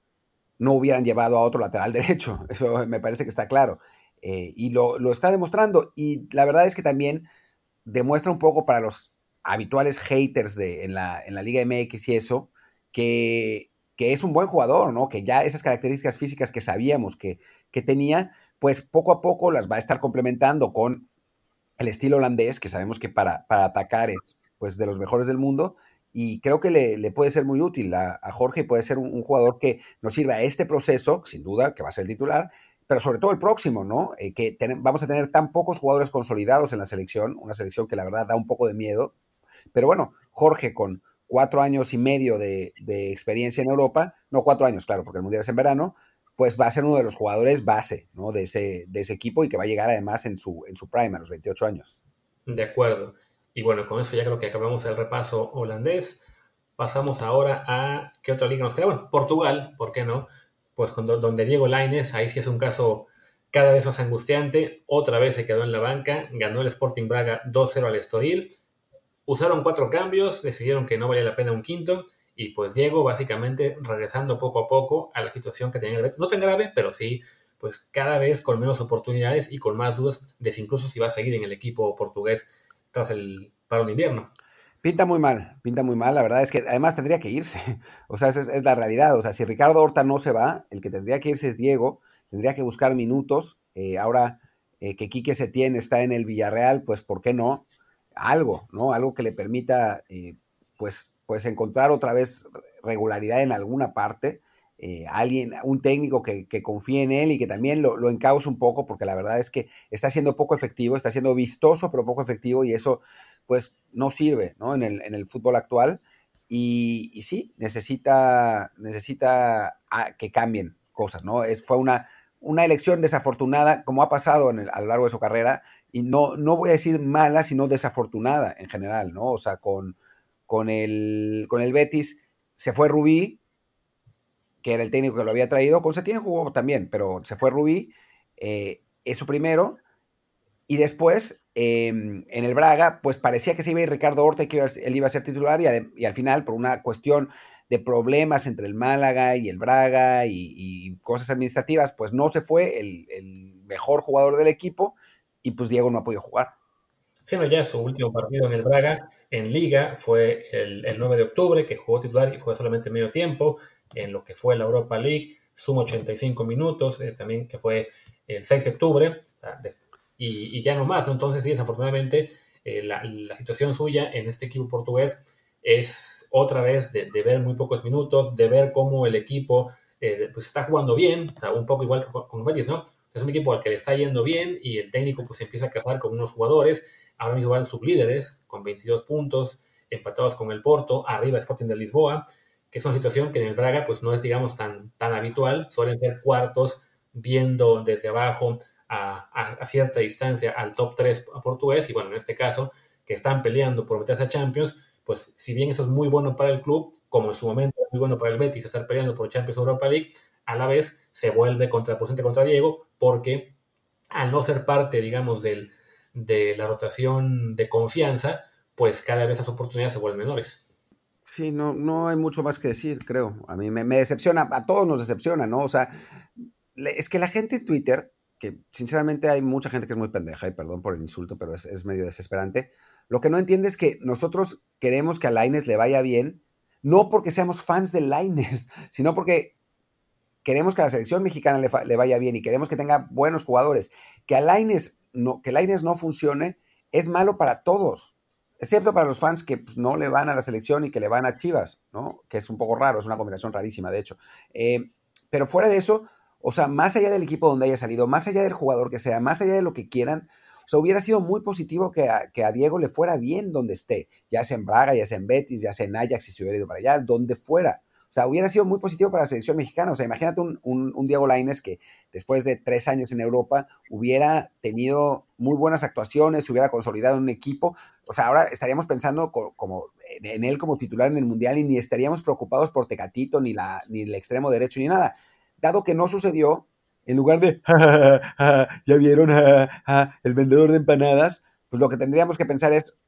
no hubieran llevado a otro lateral *laughs* derecho. Eso me parece que está claro. Eh, y lo, está demostrando. Y la verdad es que también demuestra un poco para los habituales haters de, en, la, en la Liga MX y eso, que, que, es un buen jugador, ¿no? Que ya esas características físicas que sabíamos que, que tenía, pues poco a poco las va a estar complementando con el estilo holandés, que sabemos que para, para atacar es pues, de los mejores del mundo, y creo que le, puede ser muy útil a, Jorge, puede ser un, jugador que nos sirva a este proceso, sin duda, que va a ser titular, pero sobre todo el próximo, ¿no? Eh, que vamos a tener tan pocos jugadores consolidados en la selección, una selección que la verdad da un poco de miedo, pero bueno, Jorge con cuatro años y medio de, experiencia en Europa, no cuatro años, claro, porque el Mundial es en verano, pues va a ser uno de los jugadores base, ¿no? De ese, equipo y que va a llegar además en su, en su prime, a los 28 años. De acuerdo. Y bueno, con eso ya creo que acabamos el repaso holandés. Pasamos ahora a qué otra liga nos queda. Bueno, Portugal, ¿por qué no? Pues donde Diego Laines, ahí sí es un caso cada vez más angustiante. Otra vez se quedó en la banca, ganó el Sporting Braga 2-0 al Estoril. Usaron cuatro cambios, decidieron que no valía la pena un quinto. Y pues Diego básicamente regresando poco a poco a la situación que tenía el Betis. No tan grave, pero sí, pues cada vez con menos oportunidades y con más dudas de si incluso si va a seguir en el equipo portugués tras el paro de invierno. Pinta muy mal, pinta muy mal. La verdad es que además tendría que irse. *laughs* O sea, esa es, la realidad. O sea, si Ricardo Horta no se va, el que tendría que irse es Diego. Tendría que buscar minutos. Eh, ahora eh, que Quique Setién está en el Villarreal, pues ¿por qué no? Algo, ¿no? Algo que le permita, eh, pues, pues encontrar otra vez regularidad en alguna parte. Alguien, un técnico que, confíe en él y que también lo, lo encauce un poco, porque la verdad es que está siendo poco efectivo, está siendo vistoso, pero poco efectivo, y eso pues no sirve ¿no? En, el, en el fútbol actual. Y, sí, necesita, necesita ah, que cambien cosas, ¿no? Es, fue una, una elección desafortunada, como ha pasado en a lo largo de su carrera, y no, no voy a decir mala, sino desafortunada en general, ¿no? O sea, con, con, el, con el Betis se fue Rubí, que era el técnico que lo había traído. Con Setién jugó también, pero se fue Rubí, eh, eso primero. Y después, em, en el Braga, pues parecía que se iba a ir Ricardo Horta y que él iba a ser titular. Y, al final, por una cuestión de problemas entre el Málaga y el Braga y, cosas administrativas, pues no se fue el, mejor jugador del equipo y pues Diego no ha podido jugar. Siendo ya su último partido en el Braga, en Liga, fue el, el 9 de octubre, que jugó titular y fue solamente medio tiempo en lo que fue la Europa League, suma 85 minutos, es también que fue el 6 de octubre, y, ya no más, Entonces, sí, desafortunadamente, eh, la, situación suya en este equipo portugués es otra vez de, ver muy pocos minutos, de ver cómo el equipo eh, pues está jugando bien, un poco igual que con Betis, ¿no? Es un equipo al que le está yendo bien y el técnico pues empieza a casar con unos jugadores, ahora mismo van sublíderes con 22 puntos, empatados con el Porto, arriba Sporting de Lisboa, que es una situación que en el Braga pues no es digamos tan, tan habitual, suelen ser cuartos viendo desde abajo a, cierta distancia al top 3 portugués y bueno, en este caso que están peleando por meterse a Champions, pues si bien eso es muy bueno para el club, como en su momento es muy bueno para el Betis estar peleando por Champions Europa League, a la vez se vuelve contraproducente contra Diego porque al no ser parte, digamos, del, de la rotación de confianza, pues cada vez las oportunidades se vuelven menores. Sí, no, no hay mucho más que decir, creo. A mí me, me decepciona, a todos nos decepciona, ¿no? O sea, es que la gente en Twitter, que sinceramente hay mucha gente que es muy pendeja, y perdón por el insulto, pero es, es medio desesperante, lo que no entiende es que nosotros queremos que a Laines le vaya bien, no porque seamos fans de Laines, *laughs* sino porque queremos que a la selección mexicana le, vaya bien y queremos que tenga buenos jugadores. Que a Laines no, que no funcione es malo para todos, excepto para los fans que pues, no le van a la selección y que le van a Chivas, ¿no? Que es un poco raro, es una combinación rarísima, de hecho. Eh, pero fuera de eso, o sea, más allá del equipo donde haya salido, más allá del jugador que sea, más allá de lo que quieran, o sea, hubiera sido muy positivo que a, que a Diego le fuera bien donde esté, ya sea en Braga, ya sea en Betis, ya sea en Ajax, si se hubiera ido para allá, donde fuera. O sea, hubiera sido muy positivo para la selección mexicana. O sea, imagínate un, Diego Laines que después de tres años en Europa hubiera tenido muy buenas actuaciones, hubiera consolidado un equipo. O sea, ahora estaríamos pensando como, en él como titular en el Mundial y ni estaríamos preocupados por Tecatito, ni, la, ni el extremo derecho, ni nada. Dado que no sucedió, en lugar de, *laughs* ya vieron, el vendedor de empanadas, pues lo que tendríamos que pensar es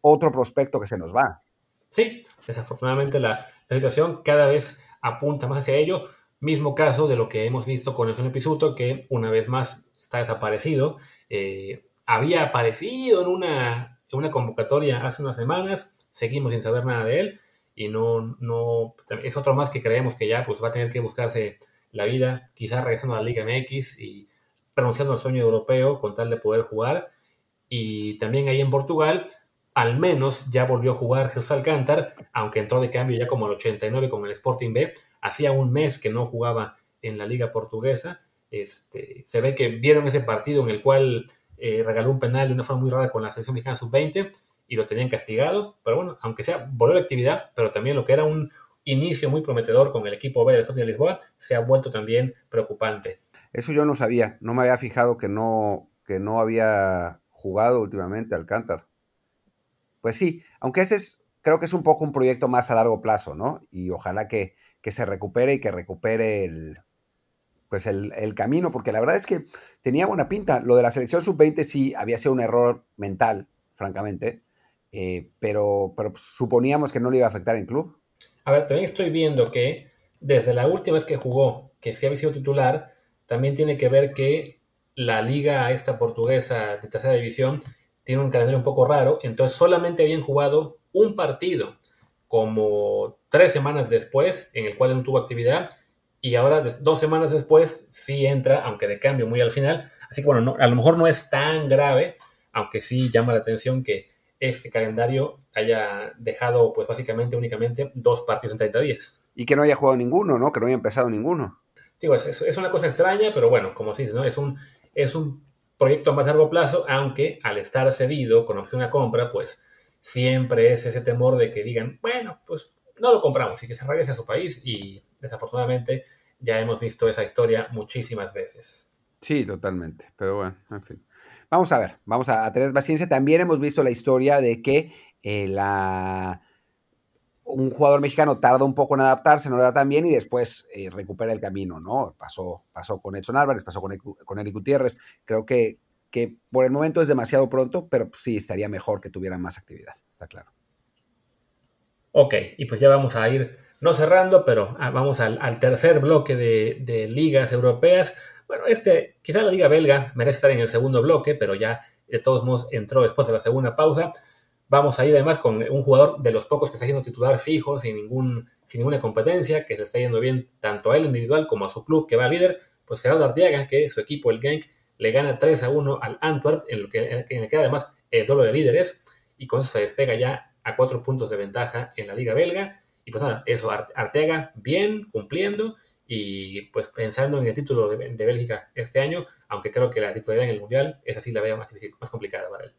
otro prospecto que se nos va. Sí, desafortunadamente la, situación cada vez apunta más hacia ello. Mismo caso de lo que hemos visto con Eugenio Pisuto, que una vez más está desaparecido. Eh, había aparecido en una, en una convocatoria hace unas semanas, seguimos sin saber nada de él y no, no es otro más que creemos que ya pues, va a tener que buscarse la vida, quizás regresando a la Liga MX y renunciando al sueño europeo con tal de poder jugar. Y también ahí en Portugal al menos ya volvió a jugar Jesús Alcántar, aunque entró de cambio ya como el 89 con el Sporting B. Hacía un mes que no jugaba en la liga portuguesa. Este, se ve que vieron ese partido en el cual eh, regaló un penal de una forma muy rara con la selección mexicana sub-20 y lo tenían castigado. Pero bueno, aunque sea, volvió a la actividad, pero también lo que era un inicio muy prometedor con el equipo B del Sporting de Lisboa se ha vuelto también preocupante. Eso yo no sabía, no me había fijado que no, que no había jugado últimamente Alcántar pues sí, aunque ese es, creo que es un poco un proyecto más a largo plazo, ¿no? Y ojalá que, se recupere y que recupere el, pues el, camino, porque la verdad es que tenía buena pinta. Lo de la selección sub-20 sí había sido un error mental, francamente, eh, pero, pero suponíamos que no le iba a afectar en club. A ver, también estoy viendo que desde la última vez que jugó, que sí había sido titular, también tiene que ver que la liga esta portuguesa de tercera división tiene un calendario un poco raro, entonces solamente habían jugado un partido como tres semanas después, en el cual no tuvo actividad, y ahora dos semanas después sí entra, aunque de cambio muy al final. Así que bueno, a lo mejor no es tan grave, aunque sí llama la atención que este calendario haya dejado pues básicamente únicamente dos partidos en 30 días. Y que no haya jugado ninguno, ¿no? Que no haya empezado ninguno. Digo, es, es una cosa extraña, pero bueno, como se dice, ¿no? Es un, es un proyecto a más largo plazo, aunque al estar cedido con opción a compra, pues siempre es ese temor de que digan, bueno, pues no lo compramos y que se regrese a su país y desafortunadamente ya hemos visto esa historia muchísimas veces. Sí, totalmente, pero bueno, en fin. Vamos a ver, vamos a, tener paciencia. También hemos visto la historia de que eh, la, un jugador mexicano tarda un poco en adaptarse, no le da tan bien y después eh, recupera el camino, ¿no? Pasó, pasó con Edson Álvarez, pasó con, con Eric Gutiérrez. Creo que, que por el momento es demasiado pronto, pero sí estaría mejor que tuviera más actividad, está claro. Ok, y pues ya vamos a ir, no cerrando, pero ah, vamos al, tercer bloque de, ligas europeas. Bueno, este, quizá la liga belga merece estar en el segundo bloque, pero ya de todos modos entró después de la segunda pausa. Vamos a ir además con un jugador de los pocos que está siendo titular fijo, sin, ningún, sin ninguna competencia, que se está yendo bien tanto a él individual como a su club que va líder, pues Gerardo Arteaga, que su equipo, el Genk, le gana 3 a 1 al Antwerp, en, lo que, en el que además el duelo de líderes, y con eso se despega ya a cuatro puntos de ventaja en la liga belga. Y pues nada, eso, Arteaga bien, cumpliendo, y pues pensando en el título de, Bélgica este año, aunque creo que la titularidad en el Mundial es así la veo más complicada para él.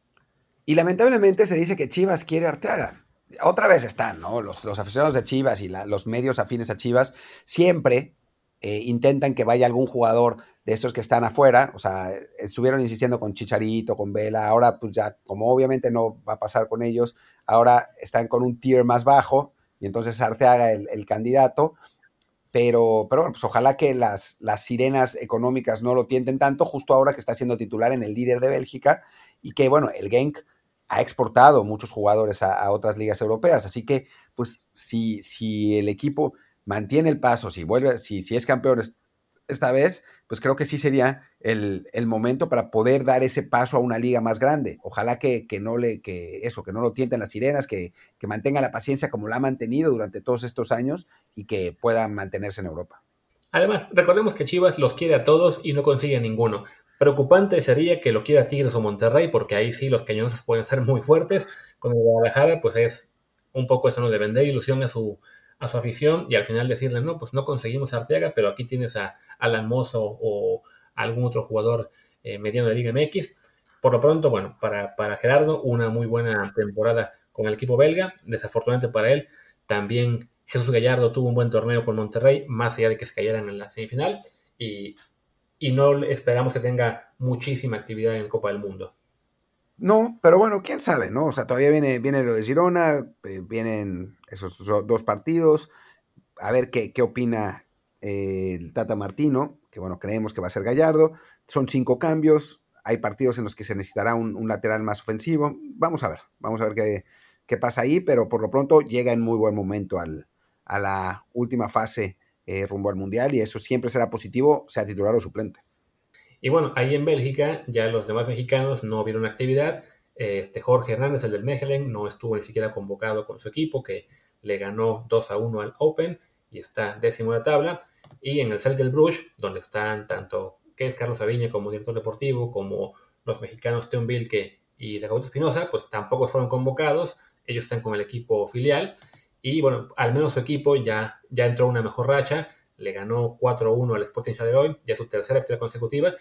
Y lamentablemente se dice que Chivas quiere Arteaga. otra vez están, ¿no? Los, aficionados de Chivas y los medios afines a Chivas siempre eh, intentan que vaya algún jugador de esos que están afuera, o sea, estuvieron insistiendo con Chicharito, con Vela, ahora pues ya, como obviamente no va a pasar con ellos, ahora están con un tier más bajo y entonces Arteaga el, el candidato, pero, pero bueno, pues ojalá que las, las sirenas económicas no lo tienten tanto, justo ahora que está siendo titular en el líder de Bélgica y que bueno, el Genk ha exportado muchos jugadores a, otras ligas europeas. Así que, pues, si, si el equipo mantiene el paso, si vuelve, si, si es campeón esta vez, pues creo que sí sería el, momento para poder dar ese paso a una liga más grande. Ojalá que, no le, que eso, que no lo tienten las sirenas, que, que mantenga la paciencia como la ha mantenido durante todos estos años y que pueda mantenerse en Europa. Además, recordemos que Chivas los quiere a todos y no consigue ninguno. Preocupante sería que lo quiera Tigres o Monterrey, porque ahí sí los cañones pueden ser muy fuertes. Con el Guadalajara, pues es un poco eso, ¿no? De vender ilusión a su, a su afición y al final decirle, no, pues no conseguimos a Arteaga, pero aquí tienes a Alan Mozo o algún otro jugador eh, mediano de Liga MX. Por lo pronto, bueno, para, para Gerardo, una muy buena temporada con el equipo belga. Desafortunadamente para él, también Jesús Gallardo tuvo un buen torneo con Monterrey, más allá de que se cayeran en la semifinal. Y y no esperamos que tenga muchísima actividad en Copa del Mundo. No, pero bueno, quién sabe, ¿no? O sea, todavía viene, viene lo de Girona, eh, vienen esos dos partidos, a ver qué, qué opina el Tata Martino, que bueno, creemos que va a ser Gallardo. Son cinco cambios, hay partidos en los que se necesitará un, lateral más ofensivo. Vamos a ver, vamos a ver qué, pasa ahí, pero por lo pronto llega en muy buen momento a la última fase eh, rumbo al Mundial y eso siempre será positivo, sea titular o suplente. Y bueno, ahí en Bélgica ya los demás mexicanos no vieron actividad. Este Jorge Hernández, el del Mechelen, no estuvo ni siquiera convocado con su equipo, que le ganó 2 a 1 al Open y está décimo de la tabla. Y en el Bruges, donde están tanto que es Carlos Aviña como director deportivo, como los mexicanos Teon Vilke y de Espinosa, pues tampoco fueron convocados. Ellos están con el equipo filial. Y bueno, al menos su equipo ya, ya entró una mejor racha, le ganó 4-1 al Sporting Charleroi, ya su tercera victoria consecutiva,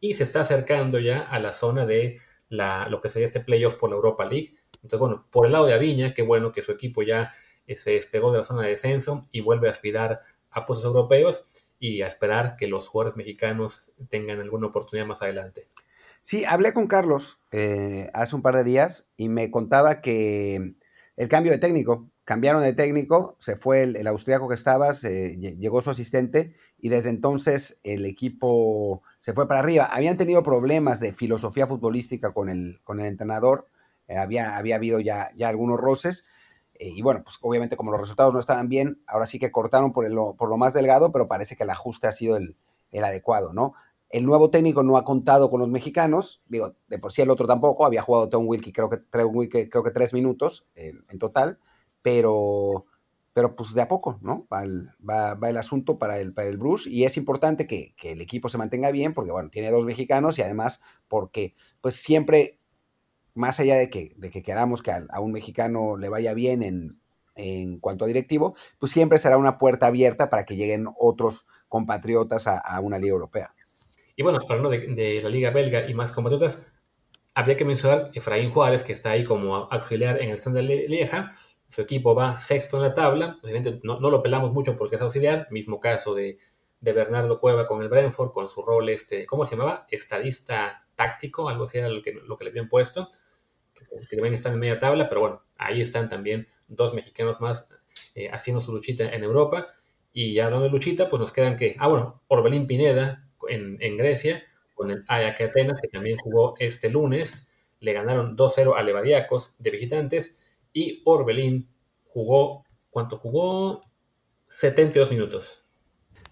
y se está acercando ya a la zona de la, lo que sería este playoff por la Europa League. Entonces, bueno, por el lado de Aviña, qué bueno que su equipo ya eh, se despegó de la zona de descenso y vuelve a aspirar a puestos europeos y a esperar que los jugadores mexicanos tengan alguna oportunidad más adelante. Sí, hablé con Carlos eh, hace un par de días y me contaba que el cambio de técnico cambiaron de técnico, se fue el, austriaco que estaba, llegó su asistente y desde entonces el equipo se fue para arriba. Habían tenido problemas de filosofía futbolística con el, con el entrenador, eh, había, había habido ya, ya algunos roces. Eh, y bueno, pues obviamente como los resultados no estaban bien, ahora sí que cortaron por, el, por lo más delgado, pero parece que el ajuste ha sido el, adecuado, ¿no? El nuevo técnico no ha contado con los mexicanos, digo, de por sí el otro tampoco, había jugado Tom Wilkie creo que, creo que tres minutos en total, pero, pero pues de a poco, ¿no? Va el, va, el asunto para el, para el Bruce y es importante que, que, el equipo se mantenga bien porque, bueno, tiene dos mexicanos y además porque, pues siempre, más allá de que, de que queramos que a, un mexicano le vaya bien en, en, cuanto a directivo, pues siempre será una puerta abierta para que lleguen otros compatriotas a, una liga europea. Y bueno, hablando de, de, la liga belga y más compatriotas, habría que mencionar Efraín Juárez, que está ahí como auxiliar en el stand de Lieja, su equipo va sexto en la tabla, obviamente no, lo pelamos mucho porque es auxiliar, mismo caso de, Bernardo Cueva con el Brentford, con su rol, este, ¿cómo se llamaba? Estadista táctico, algo así era lo que, lo que le habían puesto, que, también están en media tabla, pero bueno, ahí están también dos mexicanos más eh, haciendo su luchita en Europa, y hablando de luchita, pues nos quedan que, ah bueno, Orbelín Pineda en, en Grecia, con el Ajax Atenas, que también jugó este lunes, le ganaron 2-0 a Levadiacos de visitantes, y Orbelín jugó, ¿cuánto jugó? 72 minutos.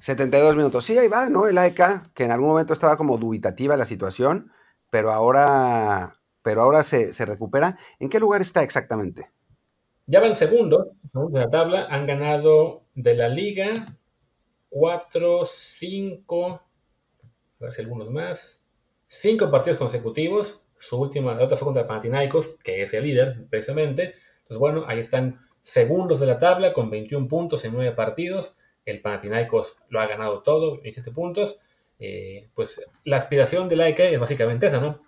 72 minutos. Sí, ahí va, ¿no? El AEK, que en algún momento estaba como dubitativa la situación, pero ahora, pero ahora se, recupera. ¿En qué lugar está exactamente? Ya van segundos, segundos de la tabla. Han ganado de la liga 4, 5, a ver si algunos más, 5 partidos consecutivos. Su última derrota fue contra Panathinaikos, que es el líder, precisamente. Entonces, bueno, ahí están segundos de la tabla con 21 puntos en 9 partidos. El Panathinaikos lo ha ganado todo, 17 puntos. Eh, pues la aspiración del AEK es básicamente esa, ¿no?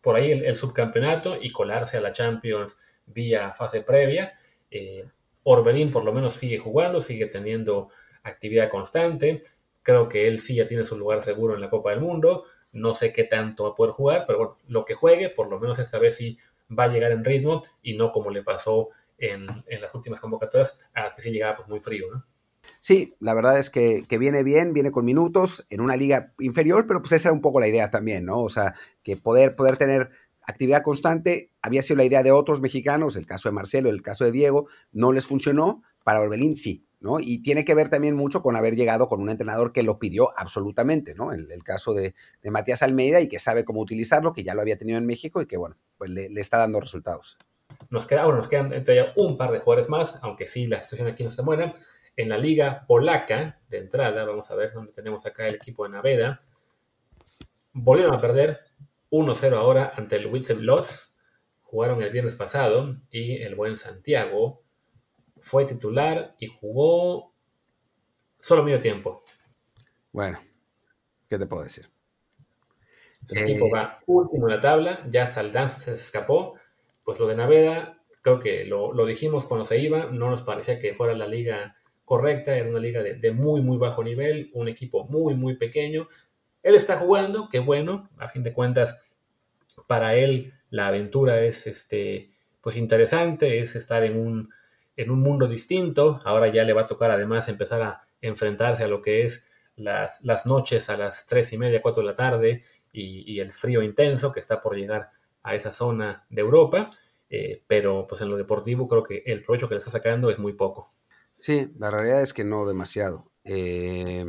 Por ahí el, subcampeonato y colarse a la Champions vía fase previa. Eh, Orbelín por lo menos sigue jugando, sigue teniendo actividad constante. Creo que él sí ya tiene su lugar seguro en la Copa del Mundo. No sé qué tanto va a poder jugar, pero bueno, lo que juegue, por lo menos esta vez sí va a llegar en ritmo y no como le pasó en, las últimas convocatorias, a las que sí llegaba pues muy frío, ¿no? Sí, la verdad es que, viene bien, viene con minutos en una liga inferior, pero pues esa era un poco la idea también, ¿no? O sea, que poder, poder tener actividad constante había sido la idea de otros mexicanos, el caso de Marcelo, el caso de Diego, no les funcionó, para Orbelín sí, ¿no? Y tiene que ver también mucho con haber llegado con un entrenador que lo pidió absolutamente, ¿no? El, caso de, Matías Almeida y que sabe cómo utilizarlo, que ya lo había tenido en México y que, bueno, pues le, está dando resultados. Nos, queda, bueno, nos quedan todavía un par de jugadores más, aunque sí, la situación aquí no está buena. En la liga polaca, de entrada, vamos a ver dónde tenemos acá el equipo de Naveda. Volvieron a perder 1-0 ahora ante el Witzel Lotz. Jugaron el viernes pasado y el buen Santiago fue titular y jugó solo medio tiempo. Bueno, ¿qué te puedo decir? El equipo eh, va último en la tabla, ya Saldanza se escapó. Pues lo de Naveda, creo que lo, dijimos cuando se iba, no nos parecía que fuera la liga correcta, era una liga de, muy, muy bajo nivel, un equipo muy, muy pequeño. Él está jugando, qué bueno, a fin de cuentas, para él la aventura es este, pues interesante, es estar en un, en un mundo distinto. Ahora ya le va a tocar además empezar a enfrentarse a lo que es las, las noches a las tres y media, cuatro de la tarde y, el frío intenso que está por llegar a esa zona de Europa. Eh, pero pues en lo deportivo creo que el provecho que le está sacando es muy poco. Sí, la realidad es que no demasiado. Eh,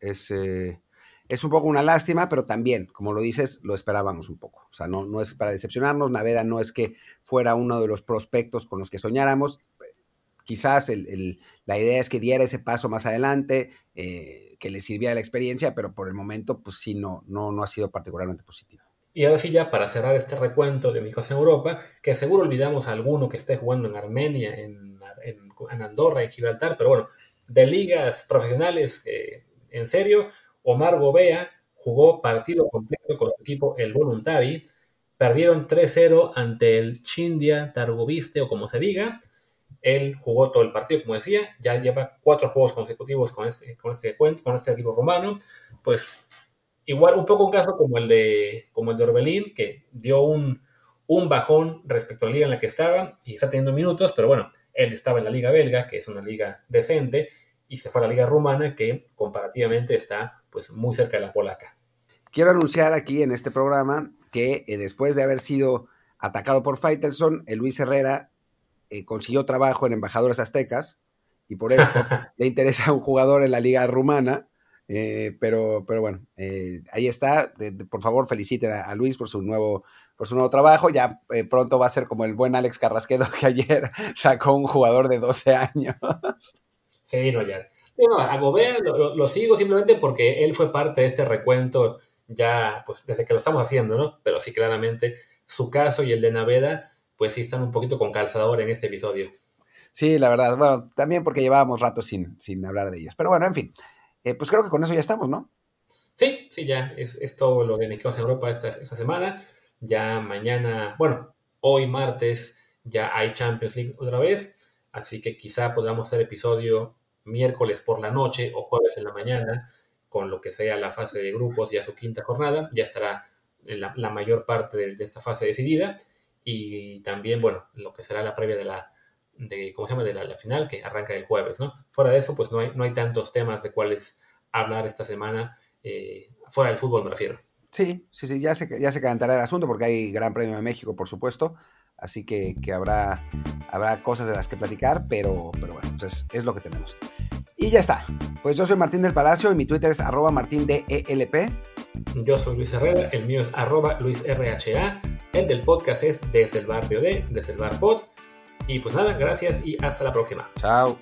es, eh, es un poco una lástima, pero también, como lo dices, lo esperábamos un poco. O sea, no, no es para decepcionarnos. Naveda no es que fuera uno de los prospectos con los que soñáramos. Quizás la idea es que diera ese paso más adelante, eh, que le sirviera la experiencia, pero por el momento, pues sí, no, no, no ha sido particularmente positivo. Y ahora sí, ya para cerrar este recuento de México en Europa, que seguro olvidamos a alguno que esté jugando en Armenia, en, Andorra, en Gibraltar, pero bueno, de ligas profesionales, eh, en serio, Omar Gobea jugó partido completo con su equipo el Voluntari. Perdieron 3-0 ante el Chindia Targoviste o como se diga. Él jugó todo el partido, como decía, ya lleva cuatro juegos consecutivos con este, con este, con este equipo romano. Pues igual un poco un caso como el de, como el de Orbelín, que dio un, un bajón respecto a la liga en la que estaba y está teniendo minutos, pero bueno, él estaba en la liga belga, que es una liga decente, y se fue a la liga rumana, que comparativamente está pues muy cerca de la polaca. Quiero anunciar aquí en este programa que eh, después de haber sido atacado por Faitelson, el Luis Herrera eh, consiguió trabajo en Embajadores Aztecas y por esto *laughs* le interesa un jugador en la liga rumana. Eh, pero, pero bueno, ahí está. por favor, feliciten a, Luis por su nuevo, por su nuevo trabajo. Ya pronto va a ser como el buen Alex Carrasquedo *laughs* que ayer sacó un jugador de 12 años. Sí, no, ya. No, a Gobea lo, sigo simplemente porque él fue parte de este recuento ya, pues desde que lo estamos haciendo, ¿no? Pero sí, claramente, su caso y el de Naveda, pues sí están un poquito con calzador en este episodio. Sí, la verdad. Bueno, también porque llevábamos rato sin, sin hablar de ellas. Pero bueno, en fin. Eh, pues creo que con eso ya estamos, ¿no? Sí, sí, ya. Es, todo lo que me quedó en Europa esta, semana. Ya mañana, bueno, hoy martes ya hay Champions League otra vez. Así que quizá podamos hacer episodio miércoles por la noche o jueves en la mañana, con lo que sea la fase de grupos, ya su quinta jornada, ya estará la mayor parte de, esta fase decidida y también, bueno, lo que será la previa de la, de, ¿cómo se llama?, de la, final que arranca el jueves, ¿no? Fuera de eso, pues no hay, no hay tantos temas de cuáles hablar esta semana, eh, fuera del fútbol me refiero. Sí, sí, sí, ya se, ya se calentará el asunto porque hay Gran Premio de México, por supuesto, así que, que habrá, habrá cosas de las que platicar, pero, pero bueno, pues es, lo que tenemos. Y ya está. Pues yo soy Martín del Palacio y mi Twitter es arroba martindelp. Yo soy Luis Herrera, el mío es arroba luisrha, el del podcast es desde el barrio de, desde el bar pod. Y pues nada, gracias y hasta la próxima. Chao.